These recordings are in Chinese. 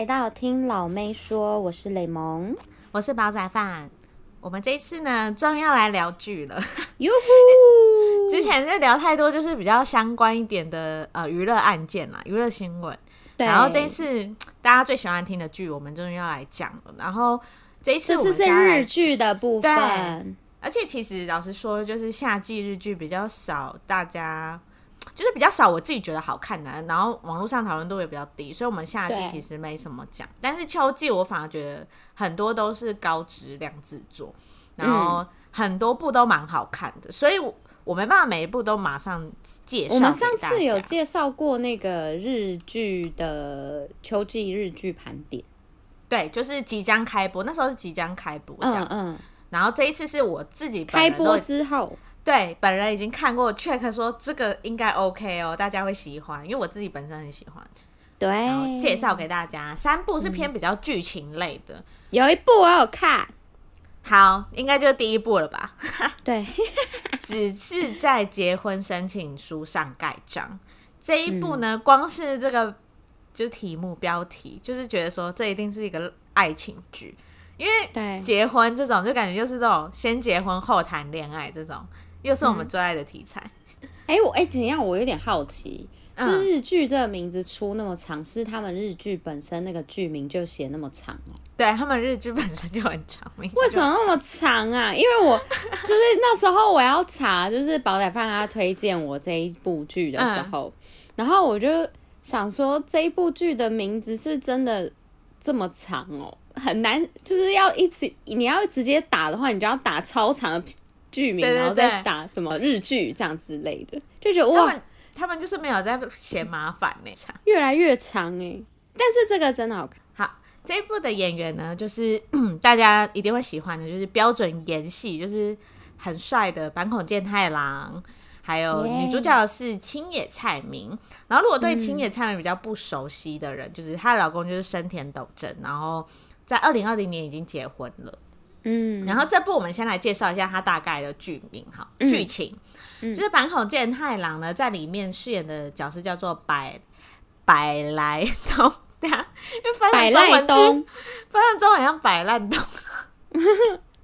来到听老妹说，我是雷蒙，我是煲仔饭。我们这一次呢，终于要来聊剧了。哟呼！之前就聊太多，就是比较相关一点的呃娱乐案件啦，娱乐新闻。然后这一次大家最喜欢听的剧，我们终于要来讲了。然后这一次我们是日剧的部分。而且其实老实说，就是夏季日剧比较少，大家。就是比较少，我自己觉得好看的，然后网络上讨论度也比较低，所以我们夏季其实没什么讲。但是秋季我反而觉得很多都是高质量制作，然后很多部都蛮好看的，所以我我没办法每一部都马上介绍。我们上次有介绍过那个日剧的秋季日剧盘点，对，就是即将开播，那时候是即将开播这样，嗯嗯，然后这一次是我自己开播之后。对，本人已经看过，check 说这个应该 OK 哦，大家会喜欢，因为我自己本身很喜欢。对，介绍给大家三部是偏比较剧情类的，嗯，有一部我有看，好，应该就是第一部了吧？对，只是在结婚申请书上盖章。这一部呢，嗯，光是这个就是题目标题，就是觉得说这一定是一个爱情剧，因为结婚这种就感觉就是这种先结婚后谈恋爱这种。又是我们最爱的题材。哎、嗯欸，我哎、欸，怎样？我有点好奇，就日剧这个名字出那么长，是他们日剧本身那个剧名就写那么长哦？对，他们日剧本身就很长，为什么那么长啊？因为我 就是那时候我要查，就是煲仔饭他推荐我这一部剧的时候，嗯、然后我就想说，这一部剧的名字是真的这么长哦，很难，就是要一直你要直接打的话，你就要打超长的。剧名，然后再打什么日剧这样之类的，就觉得哇，他们就是没有在嫌麻烦呢，长越来越长哎。但是这个真的好看。好，这一部的演员呢，就是 大家一定会喜欢的，就是标准演戏，就是很帅的坂口健太郎，还有女主角是青野菜名。然后如果对青野菜名比较不熟悉的人，嗯、就是她的老公就是生田斗真，然后在二零二零年已经结婚了。嗯，然后这部我们先来介绍一下它大概的剧名哈，剧情，嗯。嗯、就是坂口健太郎呢在里面饰演的角色叫做百百来东，对啊，因为翻 成中文字，翻成中文像百烂东，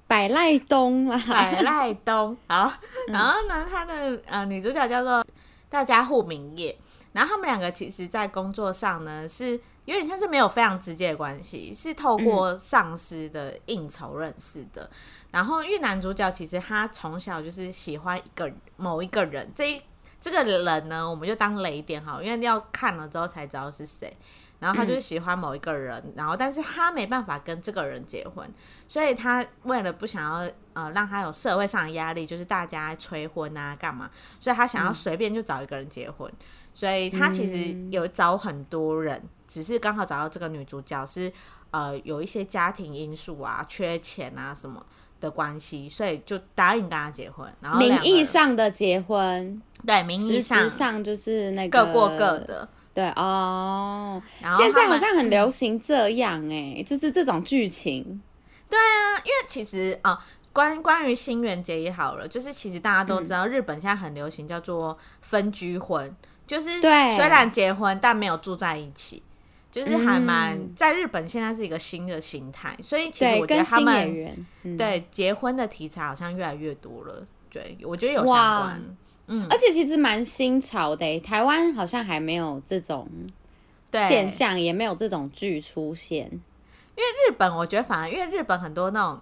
百赖东啊，百赖东，好，然后呢，他的呃女主角叫做大家户明叶，然后他们两个其实在工作上呢是。有点像是没有非常直接的关系，是透过上司的应酬认识的。嗯、然后，因为男主角其实他从小就是喜欢一个某一个人，这一这个人呢，我们就当雷点好，因为要看了之后才知道是谁。然后他就是喜欢某一个人，嗯、然后但是他没办法跟这个人结婚，所以他为了不想要呃让他有社会上的压力，就是大家催婚啊干嘛，所以他想要随便就找一个人结婚。嗯所以他其实有找很多人，嗯、只是刚好找到这个女主角是呃有一些家庭因素啊、缺钱啊什么的关系，所以就答应跟他结婚。然后名义上的结婚，对，名义上，上就是那个各过各的，对哦。然后现在好像很流行这样哎、欸，就是这种剧情。对啊，因为其实啊、呃，关关于新垣结衣好了，就是其实大家都知道，日本现在很流行叫做分居婚。就是虽然结婚，但没有住在一起，就是还蛮在日本现在是一个新的形态，所以其实我觉得他们对结婚的题材好像越来越多了。对，我觉得有相关，嗯，而且其实蛮新潮的，台湾好像还没有这种现象，也没有这种剧出现。因为日本，我觉得反而因为日本很多那种。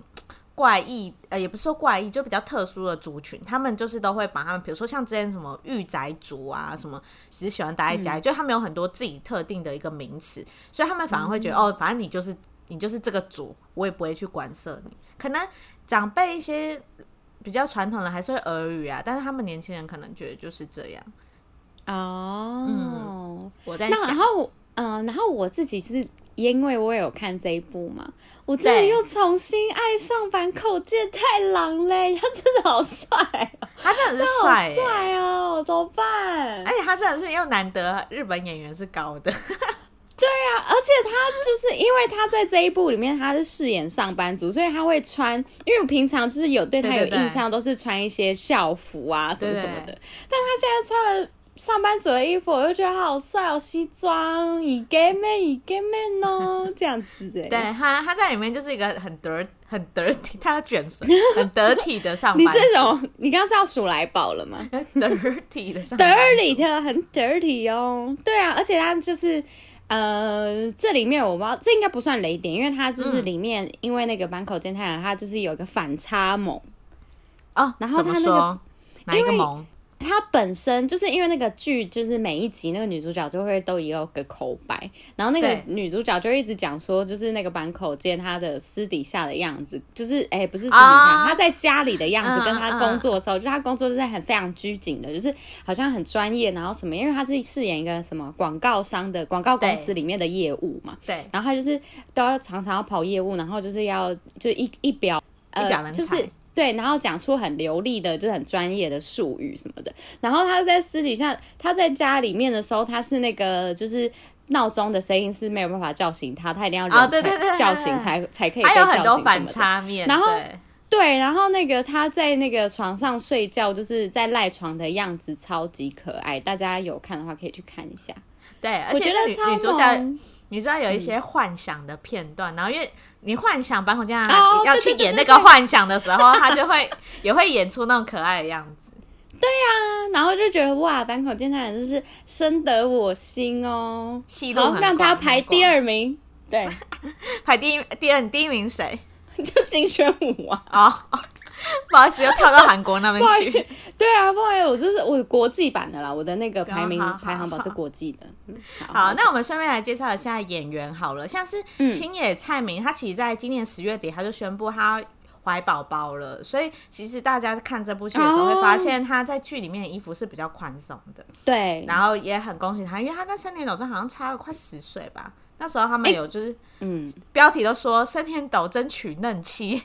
怪异，呃，也不是说怪异，就比较特殊的族群，他们就是都会把他们，比如说像之前什么御宅族啊，什么只喜欢待在家里，嗯、就他们有很多自己特定的一个名词，所以他们反而会觉得，嗯、哦，反正你就是你就是这个族，我也不会去管涉你。可能长辈一些比较传统的还是会耳语啊，但是他们年轻人可能觉得就是这样。哦，嗯，我在想，然后，嗯、呃，然后我自己是因为我有看这一部嘛。我真的又重新爱上坂口健太郎嘞，他真的好帅，他真的是帅，帅哦，怎么办？而且他真的是又难得日本演员是高的，对啊，而且他就是因为他在这一部里面他是饰演上班族，所以他会穿，因为我平常就是有对他有印象，都是穿一些校服啊什么什么的，但他现在穿了上班族的衣服，我就觉得好帅哦，西装，以 gay man，以 gay man 哦，这样子哎。对他，他在里面就是一个很得很得体，他要卷舌，很得体的上班。你这种，你刚刚是要数来宝了吗？得体的上班，dirty 的很 dirty 哦。对啊，而且他就是呃，这里面我不知道，这应该不算雷点，因为他就是里面，嗯、因为那个坂口健太郎，他就是有一个反差萌哦。然后他那个哪一个萌？他本身就是因为那个剧，就是每一集那个女主角就会都有个口白，然后那个女主角就一直讲说，就是那个坂口健他的私底下的样子，就是哎、欸，不是私底下，他、oh. 在家里的样子，跟他工作的时候，uh, uh. 就他工作就是很非常拘谨的，就是好像很专业，然后什么，因为他是饰演一个什么广告商的广告公司里面的业务嘛，对，然后他就是都要常常要跑业务，然后就是要就一一表一表人才。就是对，然后讲出很流利的，就是很专业的术语什么的。然后他在私底下，他在家里面的时候，他是那个就是闹钟的声音是没有办法叫醒他，他一定要人叫醒才才可以。还有很多反差面。然后对，然后那个他在那个床上睡觉，就是在赖床的样子超级可爱。大家有看的话可以去看一下。对，而且女女主角。你知道有一些幻想的片段，嗯、然后因为你幻想坂口健太郎要去演那个幻想的时候，他就会也会演出那种可爱的样子。对呀、啊，然后就觉得哇，坂口健太郎就是深得我心哦，然后让他排第二名。对，排第一、第二，你第一名谁？就金宣武啊。哦 不好意思，又跳到韩国那边去。对啊，不好意思，我这是我国际版的啦，我的那个排名排行榜是国际的。好，好，好，那我们顺便来介绍一下演员好了，像是青野菜名，他其实在今年十月底他就宣布他怀宝宝了，所以其实大家看这部戏的时候会发现他在剧里面的衣服是比较宽松的。对，然后也很恭喜他，因为他跟森田斗真好像差了快十岁吧。那时候他们有就是嗯，标题都说森田斗真娶嫩妻。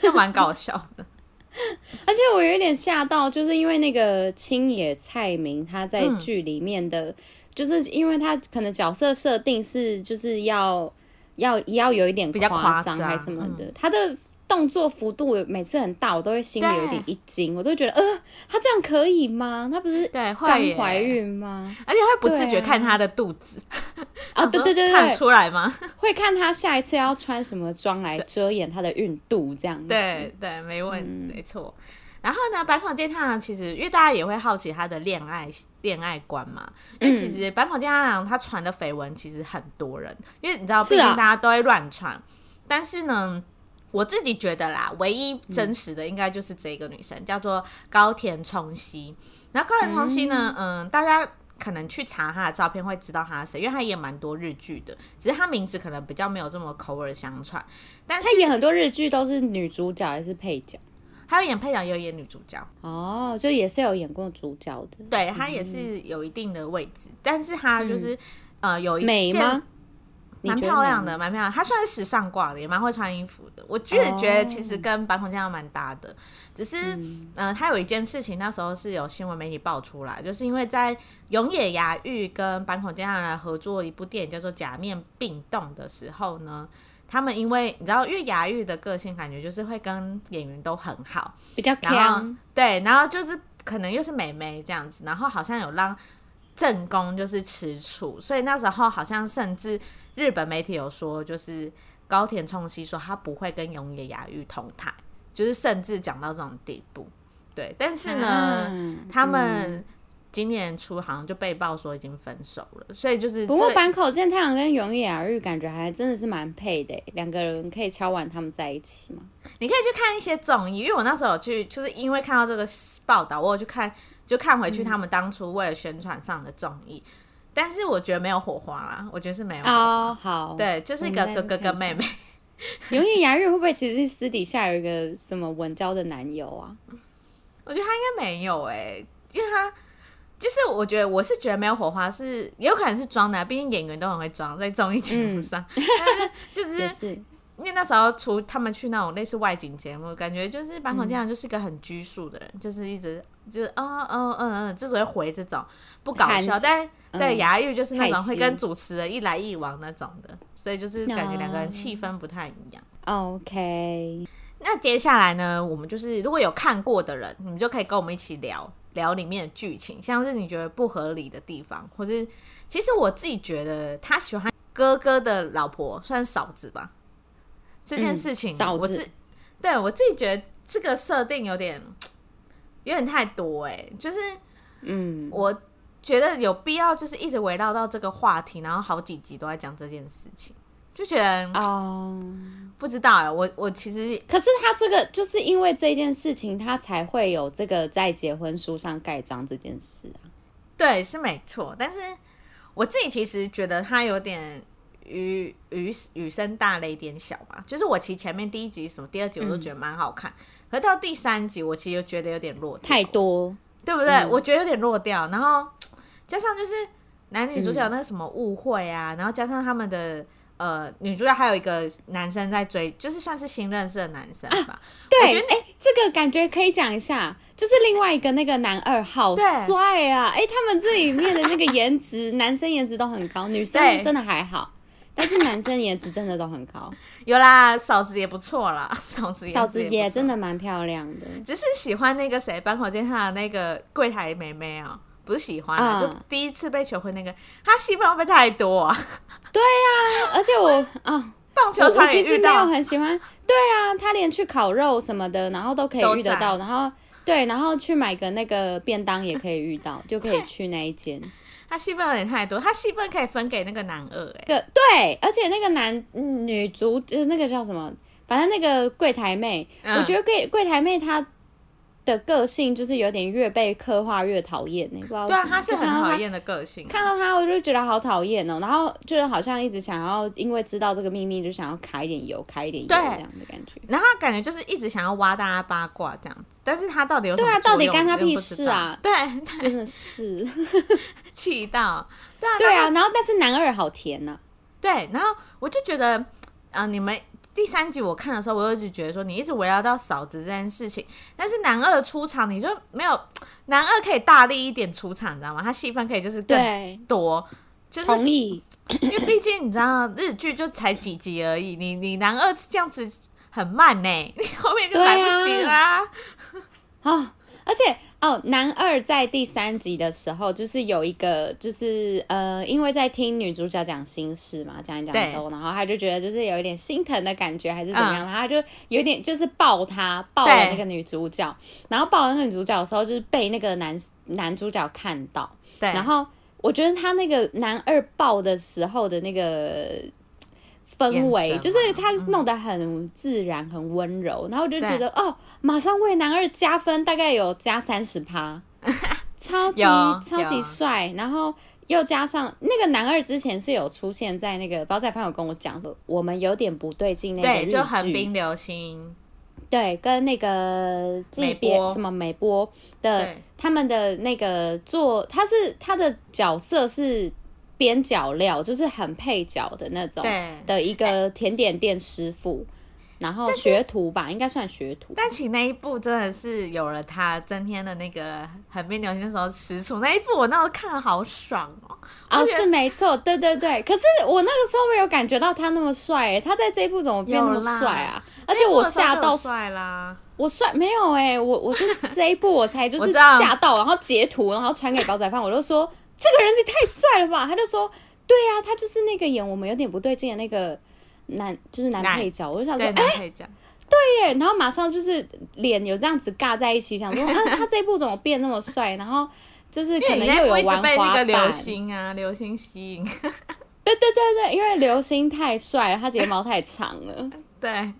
就蛮搞笑的，而且我有点吓到，就是因为那个青野菜明他在剧里面的，嗯、就是因为他可能角色设定是就是要要要有一点夸张还是什么的，嗯、他的。动作幅度每次很大，我都会心里有点一惊，我都会觉得，呃，他这样可以吗？他不是刚怀孕吗？而且会不自觉看他的肚子，啊，对对对对，看出来吗？会看他下一次要穿什么装来遮掩他的孕肚，这样子。对对，没问没错。然后呢，坂口健太郎其实，因为大家也会好奇他的恋爱恋爱观嘛，因为其实坂口健太郎他传的绯闻其实很多人，因为你知道，毕竟大家都会乱传，啊、但是呢。我自己觉得啦，唯一真实的应该就是这个女生，嗯、叫做高田充希。然后高田充希呢，嗯，嗯，大家可能去查她的照片会知道她是谁，因为她演蛮多日剧的，只是她名字可能比较没有这么口耳相传。但是她演很多日剧都是女主角还是配角？她有演配角，也有演女主角。哦，就也是有演过主角的。对，她也是有一定的位置，嗯、但是她就是、嗯、呃有一美吗？蛮漂亮的，蛮漂亮。她算是时尚挂的，也蛮会穿衣服的。我就是觉得其实跟坂口健太蛮搭的。只是，嗯，呃，他有一件事情，那时候是有新闻媒体爆出来，就是因为在永野芽郁跟坂口健太郎合作一部电影叫做《假面病动》的时候呢，他们因为你知道，因为芽郁的个性感觉就是会跟演员都很好，比较强，对，然后就是可能又是美眉这样子，然后好像有让正宫就是吃醋，所以那时候好像甚至。日本媒体有说，就是高田充希说他不会跟永野雅玉同台，就是甚至讲到这种地步。对，但是呢，嗯、他们今年初好像就被爆说已经分手了，所以就是不过坂口健太郎跟永野芽郁感觉还真的是蛮配的，两个人可以敲完他们在一起吗？你可以去看一些综艺，因为我那时候有去，就是因为看到这个报道，我有去看，就看回去他们当初为了宣传上的综艺。嗯但是我觉得没有火花啦，我觉得是没有哦。Oh, 好，对，就是一个哥哥跟妹妹。永野芽郁会不会其实私底下有一个什么文娇的男友啊？我觉得他应该没有哎、欸，因为他就是我觉得我是觉得没有火花是，有可能是装的，毕竟演员都很会装在综艺节目上。嗯、但是就是，是因为那时候除他们去那种类似外景节目，感觉就是坂口健太郎就是一个很拘束的人，嗯、就是一直就是嗯嗯嗯嗯，就只会回这种不搞笑，但。对，牙玉就是那种会跟主持人一来一往那种的，所以就是感觉两个人气氛不太一样。OK，那接下来呢，我们就是如果有看过的人，你们就可以跟我们一起聊，聊里面的剧情，像是你觉得不合理的地方，或是其实我自己觉得他喜欢哥哥的老婆算嫂子吧。这件事情，嗯、我自对我自己觉得这个设定有点有点太多哎、欸，就是嗯，我觉得有必要就是一直围绕到这个话题，然后好几集都在讲这件事情，就觉得哦，不知道哎、欸，我我其实可是他这个就是因为这件事情，他才会有这个在结婚书上盖章这件事啊，对，是没错，但是我自己其实觉得他有点。雨雨雨声大雷点小吧，就是我其实前面第一集什么第二集我都觉得蛮好看，嗯、可是到第三集我其实又觉得有点弱掉，太多，对不对？嗯、我觉得有点弱掉，然后加上就是男女主角那个什么误会啊，嗯、然后加上他们的呃女主角还有一个男生在追，就是算是新认识的男生吧。啊、对，哎、欸，这个感觉可以讲一下，就是另外一个那个男二好帅啊！哎、欸，他们这里面的那个颜值，男生颜值都很高，女生真的还好。但是男生颜值真的都很高，有啦，嫂子也不错啦，嫂子嫂子也真的蛮漂亮的，只是喜欢那个谁，坂口健太的那个柜台妹妹啊、喔，不是喜欢啊，嗯、就第一次被求婚那个，他戏份会不会太多啊？对呀、啊，而且我 啊，棒球场也遇到，我其实没有很喜欢，对啊，他连去烤肉什么的，然后都可以遇得到，然后对，然后去买个那个便当也可以遇到，就可以去那一间。他戏份有点太多，他戏份可以分给那个男二哎、欸，对，而且那个男女主就是那个叫什么，反正那个柜台妹，嗯、我觉得柜柜台妹她的个性就是有点越被刻画越讨厌，你不知道？对啊，他是很讨厌的个性。看到他，我就觉得好讨厌哦。然后就是好像一直想要，因为知道这个秘密，就想要揩一点油，揩一点油这样的感觉。然后他感觉就是一直想要挖大家八卦这样子，但是他到底有什么？对啊，到底干他屁事啊？对，真的是 气到。对啊，对啊。然后，但是男二好甜呐、啊。对，然后我就觉得，啊，你们。第三集我看的时候，我就一直觉得说，你一直围绕到嫂子这件事情，但是男二出场你就没有，男二可以大力一点出场，你知道吗？他戏份可以就是更多，就是同意，因为毕竟你知道日剧就才几集而已，你你男二这样子很慢呢，你后面就来不及啦，啊，而且。哦，男二在第三集的时候，就是有一个，就是呃，因为在听女主角讲心事嘛，讲一讲之后，对。然后他就觉得就是有一点心疼的感觉，还是怎么样，嗯、他就有点就是抱他，抱了那个女主角，然后抱了那个女主角的时候，就是被那个男男主角看到，对，然后我觉得他那个男二抱的时候的那个。氛围就是他弄得很自然，很温柔，嗯、然后我就觉得哦，马上为男二加分，大概有加三十趴，超级超级帅，然后又加上那个男二之前是有出现在那个宝仔饭有跟我讲说，我们有点不对劲，那个对，就横滨流星，对，跟那个美波。什么美波的他们的那个做，他是他的角色是。边角料就是很配角的那种，对的一个甜点店师傅，欸、然后学徒吧，是应该算学徒。但其实那一部真的是有了他增添的那个横滨流星的时候吃醋那一部，我那时候看了好爽哦。哦，是没错，对对对。可是我那个时候没有感觉到他那么帅，哎，他在这一部怎么变那么帅啊？而且我吓到帅啦，我帅没有哎，我我是这一部我才就是 吓到，然后截图，然后传给煲仔饭，我就说。这个人也太帅了吧！他就说：“对呀、啊，他就是那个演我们有点不对劲的那个男，就是男配角。”我就想说：“哎，对耶！”然后马上就是脸有这样子尬在一起，想说：“啊，他这一部怎么变那么帅？”然后就是可能又有玩滑板，流星啊，流星吸引。对对对对，因为流星太帅了，他睫毛太长了。对，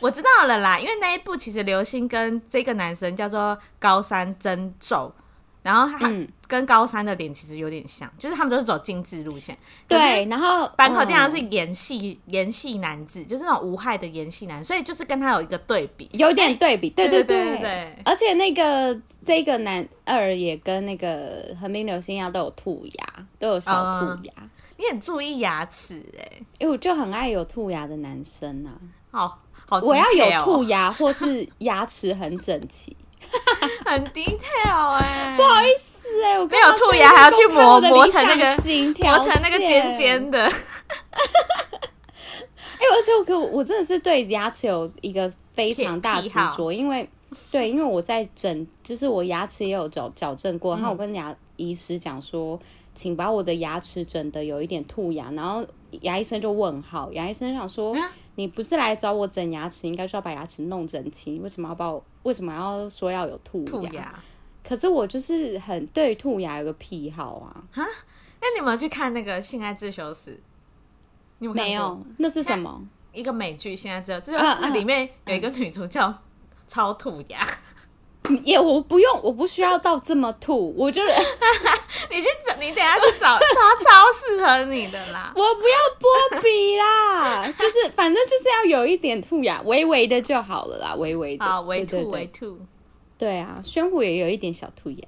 我知道了啦，因为那一部其实流星跟这个男生叫做高山真宙。然后他跟高三的脸其实有点像，嗯、就是他们都是走精致路线。对，然后坂口经常是演戏，演戏男子，就是那种无害的演戏男，所以就是跟他有一个对比，有点对比。对对对对，对，对而且那个这个男二也跟那个横滨流星一样，都有兔牙，都有小兔牙。嗯、你很注意牙齿哎、欸，因为我就很爱有兔牙的男生呐、啊。好，好，我要有兔牙或是 牙齿很整齐。很 detail 哎、欸，不好意思哎、欸，我没有兔牙还要去磨磨成那个磨成那个尖尖的。哎、欸，而且我我我真的是对牙齿有一个非常大执着，因为 对，因为我在整，就是我牙齿也有矫矫正过，然后我跟牙医师讲说，请把我的牙齿整的有一点兔牙，然后牙医生就问号，牙医生想说，你不是来找我整牙齿，应该是要把牙齿弄整齐，为什么要把我，为什么要说要有兔牙？兔牙。可是我就是很对兔牙有个癖好啊。哈，那你有没有去看那个《性爱自修室》？你有没有？那是什么？一个美剧，现在这这就是里面有一个女主叫超兔牙，也我不用，我不需要到这么兔，我就 你去找，你等下去找，它超适合你的啦。我不要波比啦，就是反正就是要有一点兔牙，微微的就好了啦，微微的，啊，微兔微兔，对啊，宣虎也有一点小兔牙。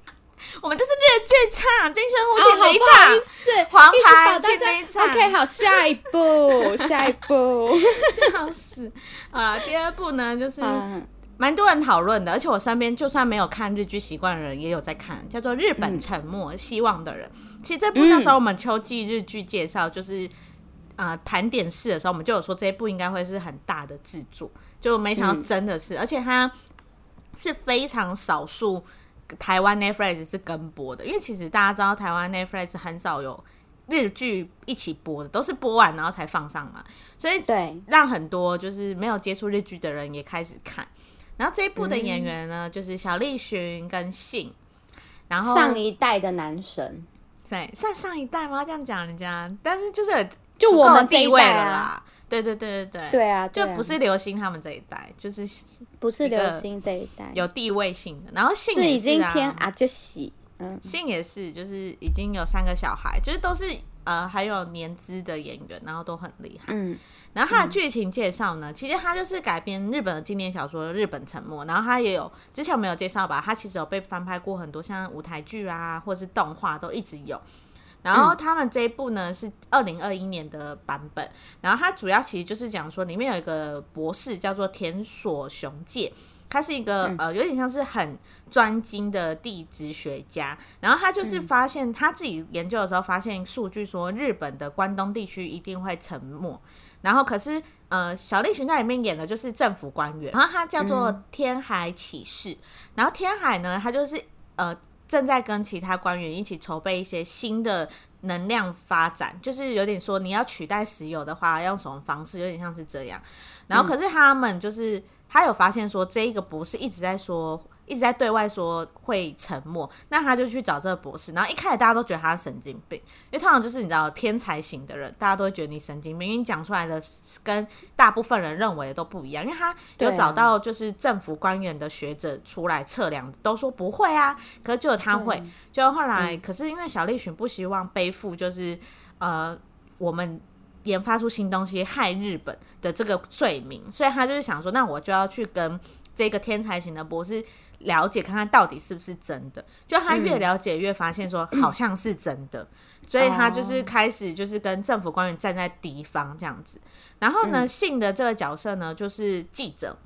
我们这是日剧场，金宣虎请离场，是黄牌请离场。OK，好，下一步，下一部，笑死啊！第二部呢，就是蛮多人讨论的，而且我身边就算没有看日剧习惯的人，也有在看，叫做《日本沉默》，希望的人。其实这部那时候我们秋季日剧介绍，就是啊盘点式的时候，我们就有说这一部应该会是很大的制作，就没想到真的是，而且它是非常少数。台湾 Netflix 是跟播的，因为其实大家知道台湾 Netflix 很少有日剧一起播的，都是播完然后才放上嘛，所以对让很多就是没有接触日剧的人也开始看。然后这一部的演员呢，嗯、就是小栗旬跟信，然后上一代的男神，对，算上一代吗？这样讲人家，但是就是就我们地位了啦。对对对对对，对啊，就不是流星他们这一代，就是不是流星这一代有地位性的。然后信是已经偏啊，就喜，嗯，信也是，就是已经有三个小孩，就是都是呃还有年资的演员，然后都很厉害。嗯，然后它的剧情介绍呢，其实它就是改编日本的经典小说《日本沉没》，然后它也有之前我没有介绍吧，它其实有被翻拍过很多像舞台剧啊，或者是动画都一直有。然后他们这一部呢是二零二一年的版本，然后它主要其实就是讲说里面有一个博士叫做田所雄介，他是一个呃有点像是很专精的地质学家，然后他就是发现他自己研究的时候发现数据说日本的关东地区一定会沉没，然后可是呃小栗旬在里面演的就是政府官员，然后他叫做天海启士，然后天海呢他就是呃。正在跟其他官员一起筹备一些新的能量发展，就是有点说你要取代石油的话，用什么方式，有点像是这样。然后可是他们就是他有发现说，这一个博士一直在说。一直在对外说会沉默，那他就去找这个博士。然后一开始大家都觉得他是神经病，因为通常就是你知道天才型的人，大家都会觉得你神经病，因为你讲出来的跟大部分人认为的都不一样。因为他有找到就是政府官员的学者出来测量，都说不会啊，可是就他会。就后来，可是因为小栗旬不希望背负就是呃我们研发出新东西害日本的这个罪名，所以他就是想说，那我就要去跟这个天才型的博士。了解看看到底是不是真的，就他越了解越发现说好像是真的，所以他就是开始就是跟政府官员站在敌方这样子。然后呢，信的这个角色呢就是记者，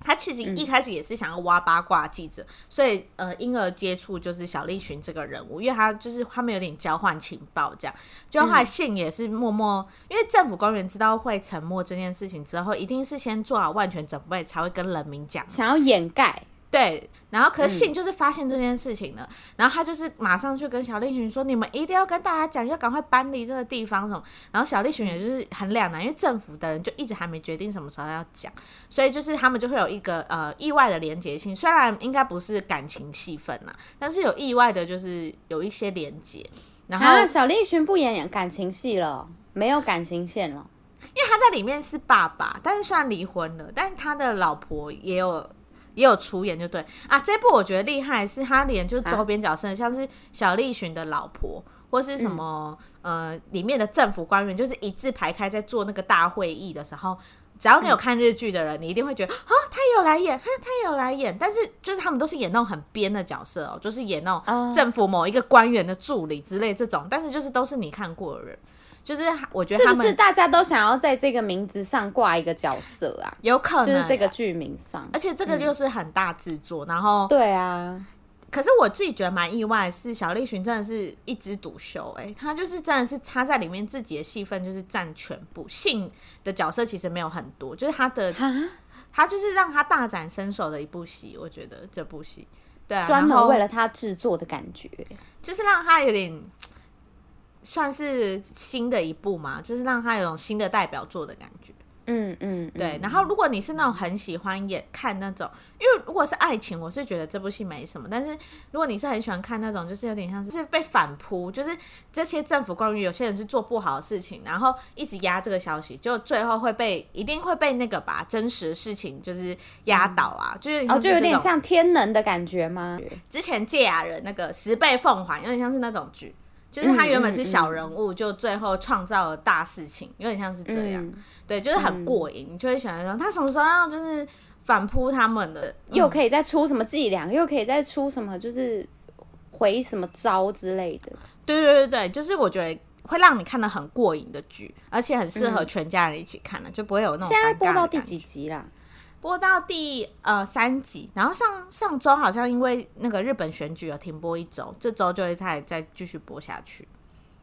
他其实一开始也是想要挖八卦记者，所以呃因而接触就是小栗旬这个人物，因为他就是他们有点交换情报这样。就后来信也是默默，因为政府官员知道会沉默这件事情之后，一定是先做好万全准备才会跟人民讲，想要掩盖。对，然后可是信就是发现这件事情了，嗯、然后他就是马上去跟小丽群说：“你们一定要跟大家讲，要赶快搬离这个地方什么。”然后小丽群也就是很两难，因为政府的人就一直还没决定什么时候要讲，所以就是他们就会有一个呃意外的连结性，虽然应该不是感情戏份啦，但是有意外的就是有一些连结。然后、啊、小丽群不演感情戏了，没有感情线了，因为他在里面是爸爸，但是虽然离婚了，但是他的老婆也有。也有出演就对。啊，这部我觉得厉害，是他连就是周边角色，啊、像是小栗旬的老婆，或是什么、嗯、呃里面的政府官员，就是一字排开在做那个大会议的时候，只要你有看日剧的人，嗯、你一定会觉得啊，他有来演，哈，他有来演，但是就是他们都是演那种很编的角色哦，就是演那种政府某一个官员的助理之类这种，但是就是都是你看过的人。就是我觉得是不是大家都想要在这个名字上挂一个角色啊？有可能就是这个剧名上，而且这个又是很大制作，嗯、然后对啊。可是我自己觉得蛮意外，是小栗旬真的是一枝独秀，哎，他就是真的是他在里面自己的戏份就是占全部，性的角色其实没有很多，就是他的他就是让他大展身手的一部戏，我觉得这部戏，对啊，专门为了他制作的感觉，就是让他有点算是新的一部嘛，就是让他有种新的代表作的感觉。嗯嗯，对。然后，如果你是那种很喜欢演看那种，因为如果是爱情，我是觉得这部戏没什么。但是，如果你是很喜欢看那种，就是有点像是被反扑，就是这些政府官员有些人是做不好的事情，然后一直压这个消息，就最后会被一定会被那个吧真实的事情就是压倒啊，嗯、就是哦，就有点像天能的感觉吗？之前堺雅人那个十倍奉还，有点像是那种剧。就是他原本是小人物，就最后创造了大事情，有点像是这样。嗯、对，就是很过瘾，你就会想说他什么时候要就是反扑他们的，又可以再出什么伎俩，又可以再出什么就是回什么招之类的。对对对对，就是我觉得会让你看的很过瘾的剧，而且很适合全家人一起看的，就不会有那种。现在播到第几集啦？播到第呃三集，然后上上周好像因为那个日本选举有停播一周，这周就会再再继续播下去。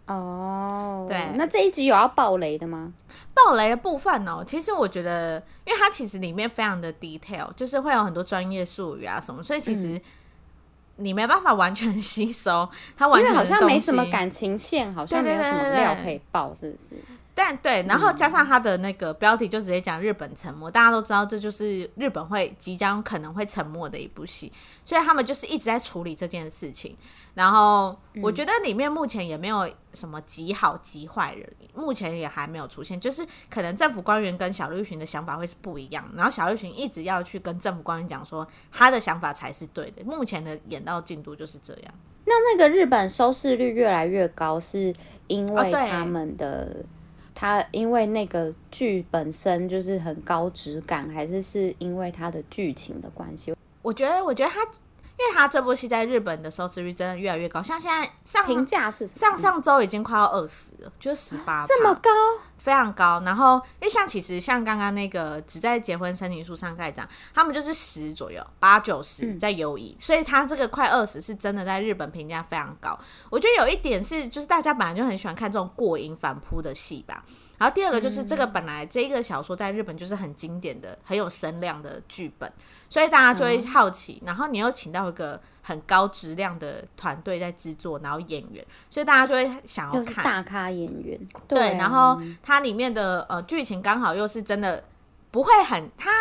哦，对，那这一集有要爆雷的吗？爆雷的部分哦，其实我觉得，因为它其实里面非常的 detail，就是会有很多专业术语啊什么，所以其实你没办法完全吸收。它完全好像没什么感情线，好像没有什么料可以爆，是不是？但对，然后加上他的那个标题就直接讲日本沉没，大家都知道这就是日本会即将可能会沉没的一部戏，所以他们就是一直在处理这件事情。然后我觉得里面目前也没有什么极好极坏人，目前也还没有出现，就是可能政府官员跟小绿群的想法会是不一样，然后小绿群一直要去跟政府官员讲说他的想法才是对的。目前的演到进度就是这样。那那个日本收视率越来越高，是因为他们的？他因为那个剧本身就是很高质感，还是是因为他的剧情的关系？我觉得，我觉得他。因为他这部戏在日本的收视率真的越来越高，像现在上评价是上上周已经快要二十了，就是十八，这么高，非常高。然后，因为像其实像刚刚那个只在结婚申请书上盖章，他们就是十左右，八九十在游移，嗯、所以他这个快二十是真的在日本评价非常高。我觉得有一点是，就是大家本来就很喜欢看这种过瘾反扑的戏吧。然后第二个就是这个本来这个小说在日本就是很经典的、很有声量的剧本，所以大家就会好奇。然后你又请到一个很高质量的团队在制作，然后演员，所以大家就会想要看大咖演员。对，然后它里面的呃剧情刚好又是真的不会很它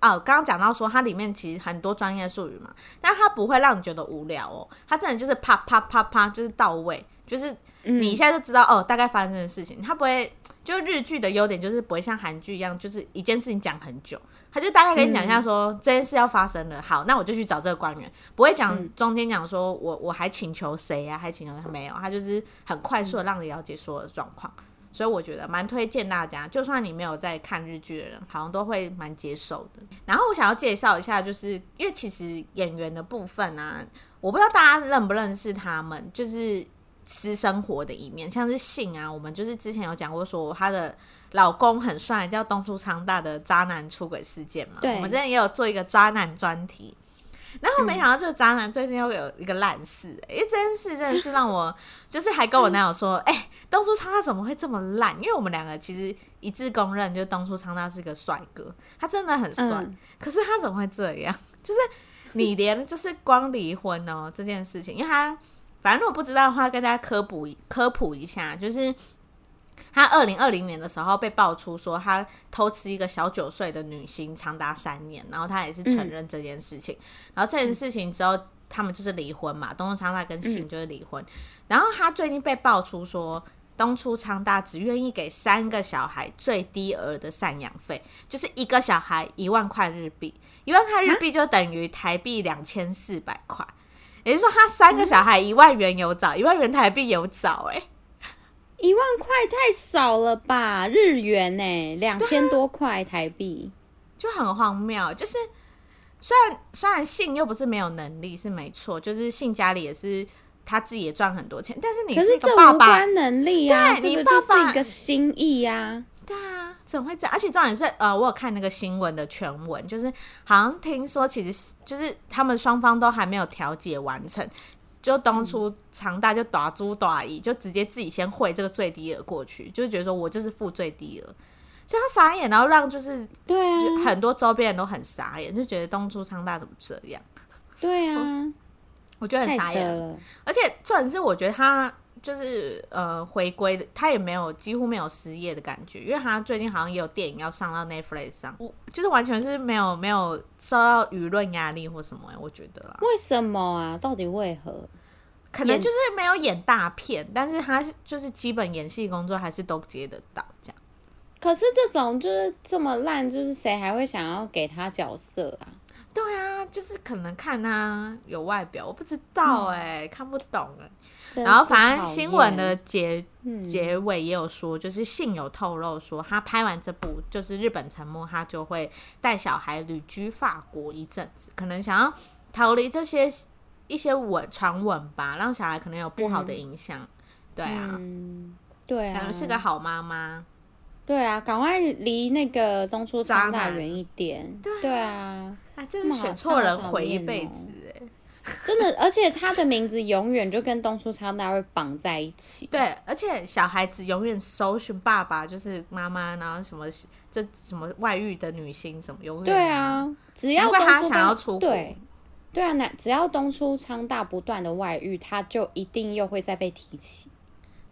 哦，刚刚讲到说它里面其实很多专业术语嘛，但它不会让你觉得无聊哦，它真的就是啪啪啪啪就是到位，就是你一下就知道哦大概发生的事情，它不会。就日剧的优点就是不会像韩剧一样，就是一件事情讲很久，他就大概跟你讲一下说、嗯、这件事要发生了，好，那我就去找这个官员，不会讲中间讲说我我还请求谁呀、啊，还请求他没有，他就是很快速的让你了解所有的状况，所以我觉得蛮推荐大家，就算你没有在看日剧的人，好像都会蛮接受的。然后我想要介绍一下，就是因为其实演员的部分啊，我不知道大家认不认识他们，就是。私生活的一面，像是性啊，我们就是之前有讲过，说她的老公很帅，叫东出昌大的渣男出轨事件嘛。对，我们之前也有做一个渣男专题，然后没想到这个渣男最近又有一个烂事，欸，因为这件事真的是让我就是还跟我男友说，哎、欸，东出昌大怎么会这么烂？因为我们两个其实一致公认，就是东出昌大是个帅哥，他真的很帅，嗯，可是他怎么会这样？就是你连就是光离婚哦这件事情，因为他。反正如果不知道的话，跟大家科普科普一下，就是他二零二零年的时候被爆出说他偷吃一个小九岁的女星长达三年，然后他也是承认这件事情。嗯、然后这件事情之后，他们就是离婚嘛，东出昌大跟信就是离婚。嗯、然后他最近被爆出说，东出昌大只愿意给三个小孩最低额的赡养费，就是一个小孩一万块日币，一万块日币就等于台币两千四百块。也就是说，他三个小孩一万元有找，一、嗯、万元台币有找，哎，一万块太少了吧？日元呢，两千多块台币，就很荒谬。就是虽然虽然信又不是没有能力，是没错，就是信家里也是他自己也赚很多钱，但是你是一个爸爸，能力啊，对，你爸爸就是一个心意呀、啊。对啊，怎么会这样？而且重点是，呃，我有看那个新闻的全文，就是好像听说，其实就是他们双方都还没有调解完成，就东初长大就大主大意，就直接自己先汇这个最低额过去，就是觉得说我就是付最低额，就他傻眼，然后让就是对啊，很多周边人都很傻眼，就觉得东出昌大怎么这样？对啊，我，我觉得很傻眼。而且重点是，我觉得他就是呃回归的，他也没有几乎没有失业的感觉，因为他最近好像也有电影要上到 Netflix 上，我就是完全是没有没有受到舆论压力或什么，我觉得啦。为什么啊？到底为何？可能就是没有演大片，但是他就是基本演戏工作还是都接得到这样。可是这种就是这么烂，就是谁还会想要给他角色啊？对啊，就是可能看他有外表，我不知道哎、欸，嗯、看不懂哎、欸。然后反正新闻的结、嗯、结尾也有说，就是信有透露说，他拍完这部就是日本沉默，他就会带小孩旅居法国一阵子，可能想要逃离这些。一些闻传闻吧，让小孩可能有不好的影响。嗯、对啊，嗯、对啊，感觉是个好妈妈。对啊，赶快离那个东出昌大远一点。对，对啊，啊，真是选错人毁一辈子哎！真的，而且他的名字永远就跟东出昌大会绑在一起。对，而且小孩子永远搜寻爸爸就是妈妈，然后什么这什么外遇的女星什么永远。对啊，只要他想要出国。对啊，那只要东出昌大不断的外遇，他就一定又会再被提起。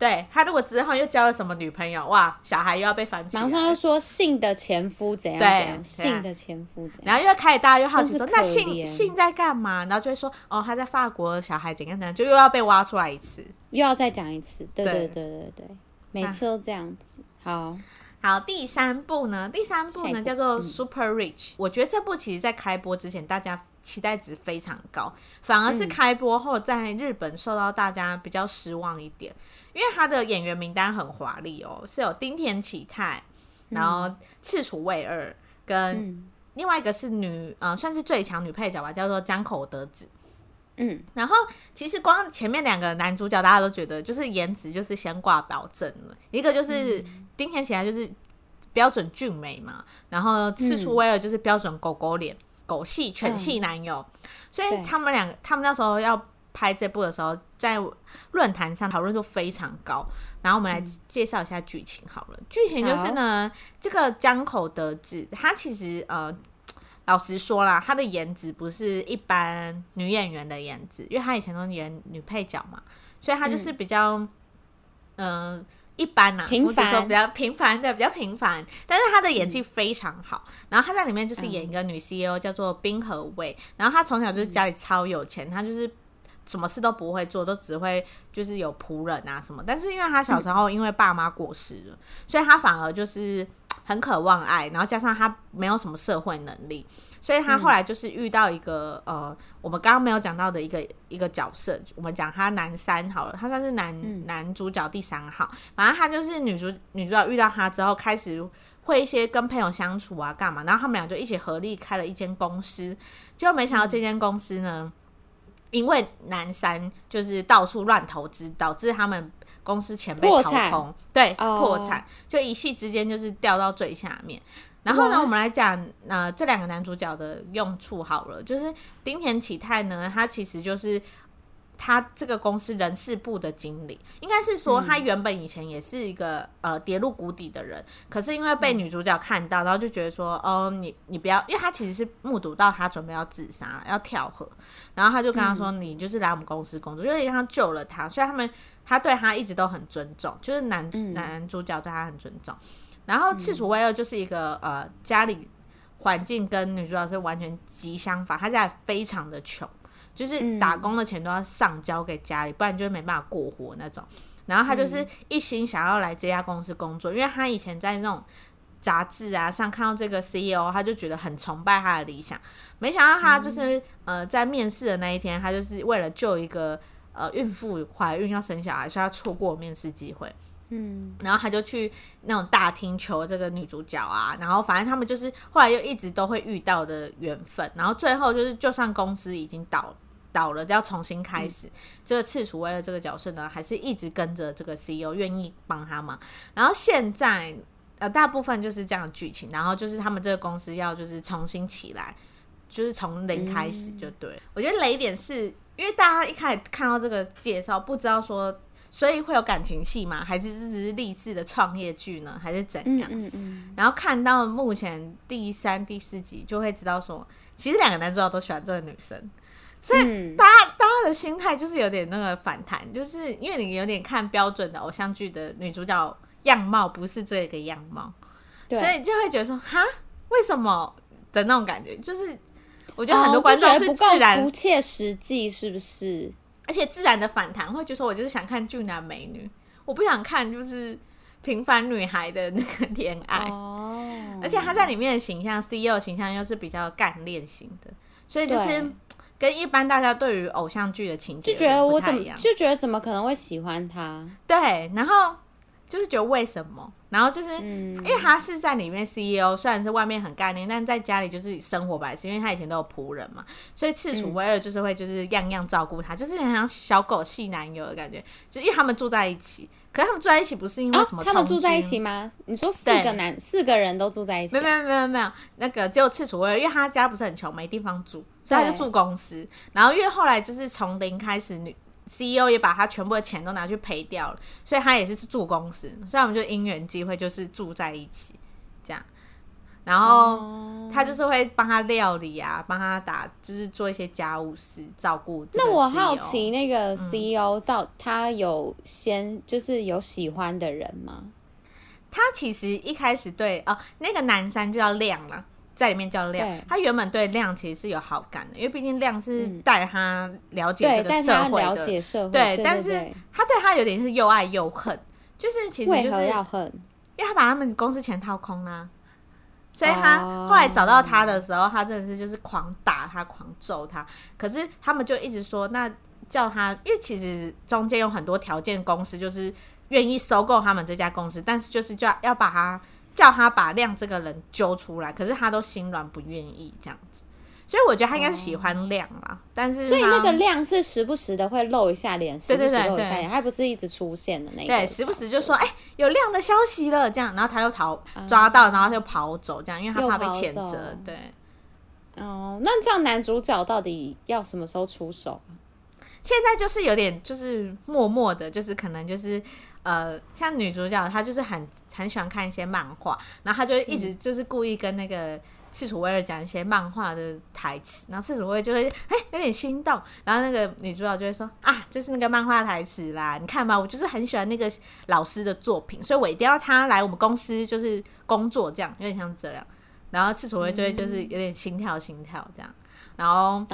对，他如果之后又交了什么女朋友，哇，小孩又要被翻起来。马上又说性的前夫怎样怎样，性的前夫怎样，然后又开始大家又好奇说，那性性在干嘛？然后就会说，哦，他在法国，小孩怎样怎样，就又要被挖出来一次，又要再讲一次。对对对对对，每次都这样子。好。好，第三部呢？第三部呢叫做《Super Rich》。嗯。我觉得这部其实，在开播之前，大家期待值非常高，反而是开播后，在日本受到大家比较失望一点，因为他的演员名单很华丽哦，是有丁田启泰，然后赤楚卫二，跟另外一个是女，嗯、呃，算是最强女配角吧，叫做江口德子。嗯，然后其实光前面两个男主角，大家都觉得就是颜值就是先挂保证了，一个就是丁田起来就是标准俊美嘛，然后赤楚卫二就是标准狗狗脸、狗系犬系男友，嗯、所以他们两他们那时候要拍这部的时候，在论坛上讨论度非常高。然后我们来介绍一下剧情好了，剧情就是呢，这个江口德子她其实呃。老实说啦，她的颜值不是一般女演员的颜值，因为她以前都演女配角嘛，所以她就是比较，嗯、呃，一般呐、啊，平凡，说比较平凡的，比较平凡。但是他的演技非常好，嗯、然后他在里面就是演一个女 CEO，叫做冰河卫。然后他从小就是家里超有钱，他就是什么事都不会做，都只会就是有仆人啊什么。但是因为他小时候因为爸妈过世了，嗯、所以他反而就是。很渴望爱，然后加上他没有什么社会能力，所以他后来就是遇到一个、嗯、呃，我们刚刚没有讲到的一个一个角色，我们讲他男三好了，他算是男、嗯、男主角第三号，反正他就是女主女主角遇到他之后，开始会一些跟朋友相处啊，干嘛，然后他们俩就一起合力开了一间公司，结果没想到这间公司呢，嗯、因为男三就是到处乱投资，导致他们。公司钱被掏空，产对，哦、破产，就一夕之间就是掉到最下面。然后呢，我们来讲，呃，这两个男主角的用处好了，就是丁田启泰呢，他其实就是。他这个公司人事部的经理，应该是说他原本以前也是一个、嗯、呃跌入谷底的人，可是因为被女主角看到，然后就觉得说，哦，你你不要，因为他其实是目睹到他准备要自杀，要跳河，然后他就跟他说，嗯、你就是来我们公司工作，因为他救了他，所以他们他对他一直都很尊重，就是男、嗯、男主角对他很尊重。然后赤楚卫二就是一个呃家里环境跟女主角是完全极相反，他家非常的穷。就是打工的钱都要上交给家里，不然就没办法过活那种。然后他就是一心想要来这家公司工作，因为他以前在那种杂志啊上看到这个 CEO，他就觉得很崇拜他的理想。没想到他就是呃在面试的那一天，他就是为了救一个呃孕妇怀孕要生小孩，所以他错过面试机会。嗯，然后他就去那种大厅求这个女主角啊，然后反正他们就是后来又一直都会遇到的缘分。然后最后就是，就算公司已经倒。倒了，要重新开始。嗯、这个赤楚为了这个角色呢，还是一直跟着这个 CEO，愿意帮他忙。然后现在呃，大部分就是这样的剧情。然后就是他们这个公司要就是重新起来，就是从零开始就对。嗯、我觉得雷点是因为大家一开始看到这个介绍，不知道说所以会有感情戏吗？还是这只是励志的创业剧呢？还是怎样？嗯嗯嗯。然后看到目前第三、第四集，就会知道说，其实两个男主角都喜欢这个女生，所以大家、嗯、大家的心态就是有点那个反弹，就是因为你有点看标准的偶像剧的女主角样貌不是这个样貌，所以就会觉得说，哈，为什么的那种感觉，就是我觉得很多观众是自然、哦、不切实际，是不是？而且自然的反弹，会觉得说我就是想看俊男美女，我不想看就是平凡女孩的那个恋爱。哦，而且他在里面的形象，CEO 形象又是比较干练型的，所以就是跟一般大家对于偶像剧的情节就觉得我怎么就觉得怎么可能会喜欢他？对，然后就是觉得为什么？然后就是，嗯、因为他是在里面 CEO，虽然是外面很干练，但在家里就是生活白痴，因为他以前都有仆人嘛，所以赤楚威尔就是会就是样样照顾他，嗯、就是很像小狗系男友的感觉。就因为他们住在一起，可是他们住在一起不是因为什么、啊？他们住在一起吗？你说四个男四个人都住在一起、啊？没有没有没有没有，那个就赤楚威尔，因为他家不是很穷，没地方住，所以他就住公司。然后因为后来就是从零开始女。CEO 也把他全部的钱都拿去赔掉了，所以他也是住公司，所以我们就因缘机会就是住在一起，这样，然后他就是会帮他料理啊，帮他打，就是做一些家务事，照顾。那我好奇，那个 CEO 到他有先就是有喜欢的人吗？他其实一开始对哦，那个男生就叫亮了。在里面叫亮，他原本对亮其实是有好感的，因为毕竟亮是带他了解这个社会的，对，对，对，但是他对他有点是又爱又恨，就是其实就是要恨，因为他把他们公司钱掏空啦，所以他后来找到他的时候，他真的是就是狂打他，狂揍他，可是他们就一直说，那叫他，因为其实中间有很多条件，公司就是愿意收购他们这家公司，但是就是叫要把他。叫他把亮这个人揪出来，可是他都心软不愿意这样子，所以我觉得他应该是喜欢亮啦。哦、但是，所以那个亮是时不时的会露一下脸，时不时露一下脸，他不是一直出现的那个。对，时不时就说：“哎、欸，有亮的消息了。”这样，然后他又逃抓到，然后就跑走，这样，因为他怕被谴责。对。哦，那这样男主角到底要什么时候出手？现在就是有点，就是默默的，就是可能就是。呃，像女主角，她就是很很喜欢看一些漫画，然后她就一直就是故意跟那个赤楚威尔讲一些漫画的台词，然后赤楚威二就会哎、欸、有点心动，然后那个女主角就会说啊，这是那个漫画台词啦，你看吧，我就是很喜欢那个老师的作品，所以我一定要他来我们公司就是工作，这样有点像这样，然后赤楚威二就会就是有点心跳心跳这样。然后，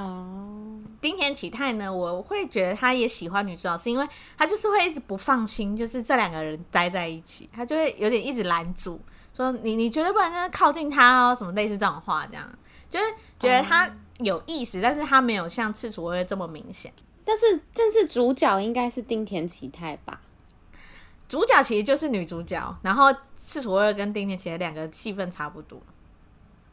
丁田启泰呢，我会觉得他也喜欢女主角，是因为他就是会一直不放心，就是这两个人待在一起，他就会有点一直拦阻，说你你绝对不能靠近他哦，什么类似这种话，这样就是觉得他有意思，但是他没有像赤楚威二这么明显。但是，但是主角应该是丁田启泰吧？主角其实就是女主角，然后赤楚威二跟丁田启泰两个戏份差不多。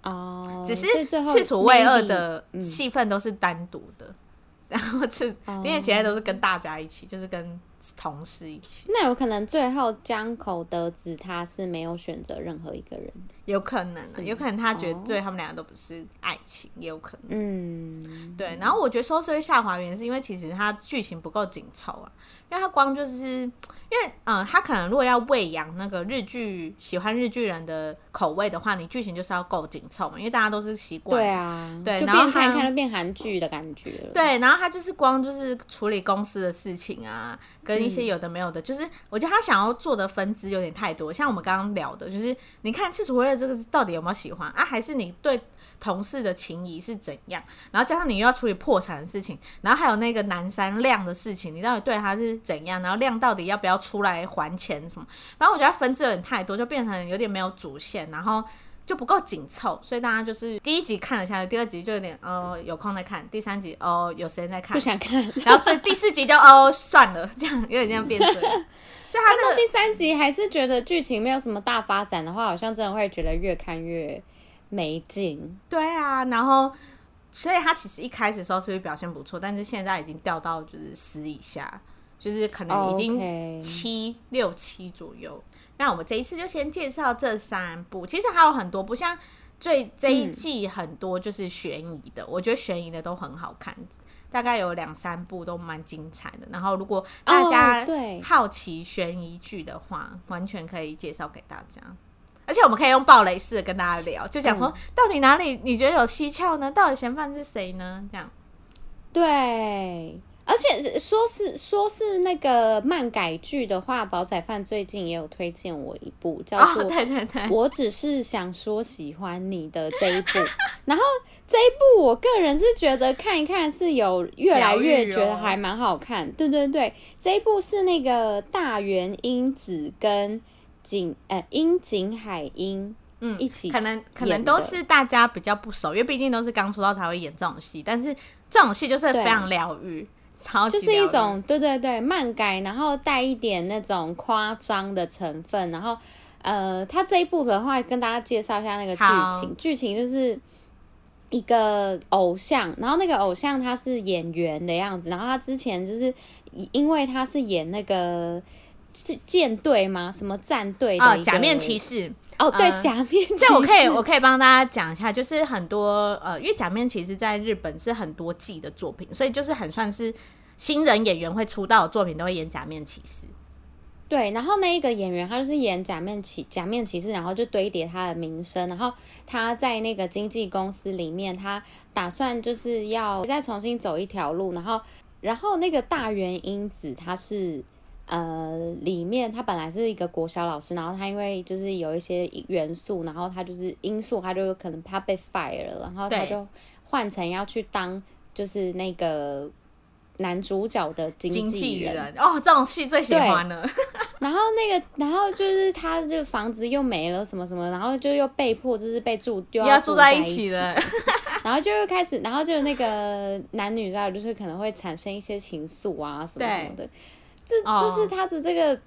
哦，只是赤楚卫二的戏份都是单独的，嗯、然后赤因为其他都是跟大家一起，就是跟同事一起。那有可能最后江口得知他是没有选择任何一个人，有可能，有可能他觉得对他们两个都不是爱情，也有可能。嗯，对。然后我觉得收视会下滑原因是因为其实它剧情不够紧凑啊。因为他光就是，因为嗯，他可能如果要喂养那个日剧喜欢日剧人的口味的话，你剧情就是要够紧凑嘛，因为大家都是习惯。对啊，对，就变看看就变韩剧的感觉了。对，然后他就是光就是处理公司的事情啊，跟一些有的没有的，嗯、就是我觉得他想要做的分支有点太多。像我们刚刚聊的，就是你看赤楚卫二这个到底有没有喜欢啊？还是你对？同事的情谊是怎样？然后加上你又要处理破产的事情，然后还有那个南山亮的事情，你到底对他是怎样？然后亮到底要不要出来还钱什么？反正我觉得分支有点太多，就变成有点没有主线，然后就不够紧凑，所以大家就是第一集看了下来，第二集就有点哦有空再看，第三集哦有时间再看，不想看，然后最第四集就哦算了，这样有点这样变成。所以他到第三集还是觉得剧情没有什么大发展的话，好像真的会觉得越看越。没劲，对啊，然后所以他其实一开始时候是表现不错，但是现在已经掉到就是十以下，就是可能已经七六七左右。那我们这一次就先介绍这三部，其实还有很多不，像最这一季很多就是悬疑的，嗯、我觉得悬疑的都很好看，大概有两三部都蛮精彩的。然后如果大家对好奇悬疑剧的话，哦、完全可以介绍给大家。而且我们可以用暴雷式的跟大家聊，就讲说到底哪里你觉得有蹊跷呢？到底嫌犯是谁呢？这样。对。而且说是说是那个漫改剧的话，宝仔饭最近也有推荐我一部叫做《对对对》，我只是想说喜欢你的这一部。然后这一部我个人是觉得看一看是有越来越觉得还蛮好看。对对对，这一部是那个大原英子跟景呃樱井海英嗯一起，可能可能都是大家比较不熟，因为毕竟都是刚出道才会演这种戏，但是这种戏就是非常疗愈。就是一种对对对漫改，然后带一点那种夸张的成分，然后呃，他这一部的话，跟大家介绍一下那个剧情。剧情就是一个偶像，然后那个偶像他是演员的样子，然后他之前就是因为他是演那个是舰队吗？什么战队的、哦、假面骑士？哦，对，呃、假面骑士。这我可以我可以帮大家讲一下，就是很多呃，因为假面骑士在日本是很多季的作品，所以就是很算是。新人演员会出道的作品都会演假面骑士，对，然后那一个演员他就是演假面骑假面骑士，然后就堆叠他的名声，然后他在那个经纪公司里面，他打算就是要再重新走一条路，然后然后那个大原英子他是呃里面他本来是一个国小老师，然后他因为就是有一些元素，然后他就是因素，他就可能他被 fire 了，然后他就换成要去当就是那个。男主角的经纪人，人哦，这种戏最喜欢了。然后那个，然后就是他这个房子又没了，什么什么，然后就又被迫就是被住，就要住在一起了。然后就又开始，然后就那个男女主角就是可能会产生一些情愫啊什么什么的，这哦、就是他的这个。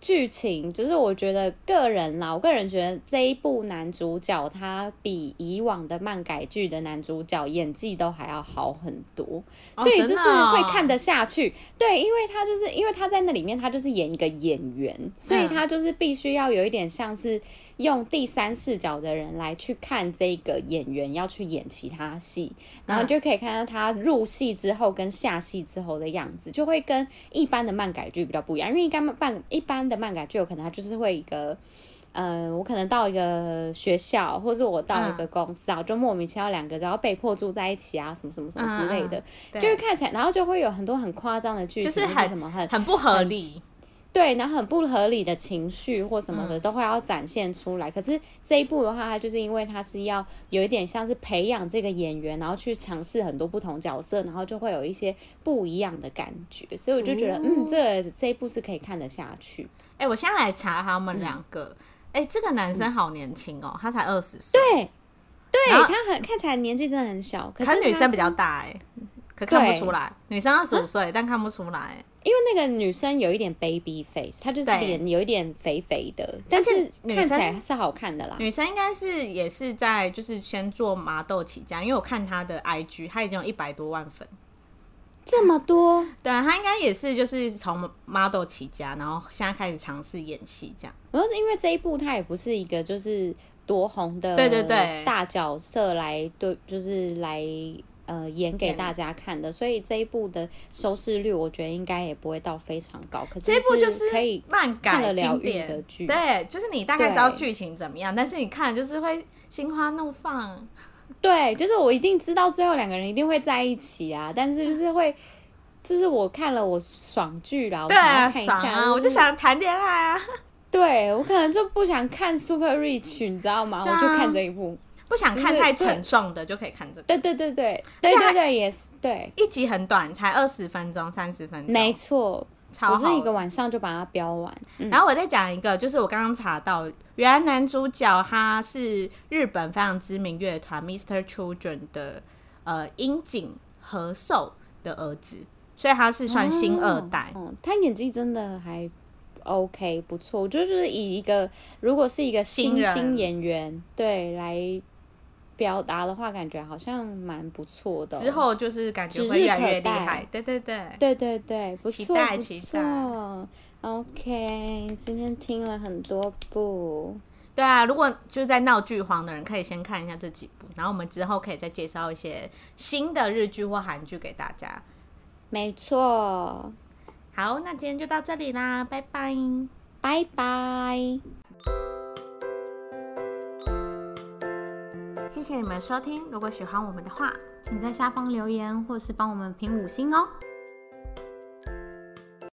剧情就是我觉得个人啦，我个人觉得这一部男主角他比以往的漫改剧的男主角演技都还要好很多，所以就是会看得下去。对，因为他就是因为他在那里面他就是演一个演员，所以他就是必须要有一点像是。用第三视角的人来去看这个演员要去演其他戏，然后就可以看到他入戏之后跟下戏之后的样子，就会跟一般的漫改剧比较不一样。因为一般漫一般的漫改剧有可能他就是会一个，呃，我可能到一个学校，或者我到一个公司啊，就莫名其妙两个然后被迫住在一起啊，什么什么什么之类的，就是看起来，然后就会有很多很夸张的剧情，就是很什么很很不合理。对，然后很不合理的情绪或什么的都会要展现出来。嗯、可是这一部的话，它就是因为它是要有一点像是培养这个演员，然后去尝试很多不同角色，然后就会有一些不一样的感觉。所以我就觉得，嗯，嗯，这个、这一部是可以看得下去。哎，我现在来查他们两个。哎、嗯，这个男生好年轻哦，他才二十岁。对，对他很看起来年纪真的很小，可是女生比较大哎。可看不出来，女生二十五岁，但看不出来，因为那个女生有一点 baby face，她就是脸有一点肥肥的，但是看起来是好看的啦。女生应该是也是在就是先做麻豆起家，因为我看她的 IG，她已经有一百多万粉，这么多。对，她应该也是就是从 model 起家，然后现在开始尝试演戏这样。主要是因为这一部她也不是一个就是多红的对对对大角色来对，就是来。呃，演给大家看的，所以这一部的收视率，我觉得应该也不会到非常高。可是这一部就是可以漫改经典的剧，对，就是你大概知道剧情怎么样，但是你看就是会心花怒放。对，就是我一定知道最后两个人一定会在一起啊，但是就是会，就是我看了我爽剧啦，我想要看一下，对啊，我就想谈恋爱啊。对，我可能就不想看 Super Rich，你知道吗？啊、我就看这一部。不想看太沉重的就可以看这个。对对对对对对对，也是对。一集很短，才二十分钟、三十分钟。没错，超好。我是一个晚上就把它飙完。嗯、然后我再讲一个，就是我刚刚查到，原来男主角他是日本非常知名乐团 Mr. Children 的呃樱井和寿的儿子，所以他是算新二代。哦，哦，他演技真的还 OK，不错。我觉得就是以一个如果是一个新新，人新演员对来。表达的话，感觉好像蛮不错的、哦。之后就是感觉会越来越厉害，对对对，对对对，不错，期待期待。OK，今天听了很多部，对啊，如果就是在闹剧荒的人，可以先看一下这几部，然后我们之后可以再介绍一些新的日剧或韩剧给大家。没错。好，那今天就到这里啦，拜拜，拜拜。谢谢你们收听，如果喜欢我们的话，请在下方留言或是帮我们评五星哦。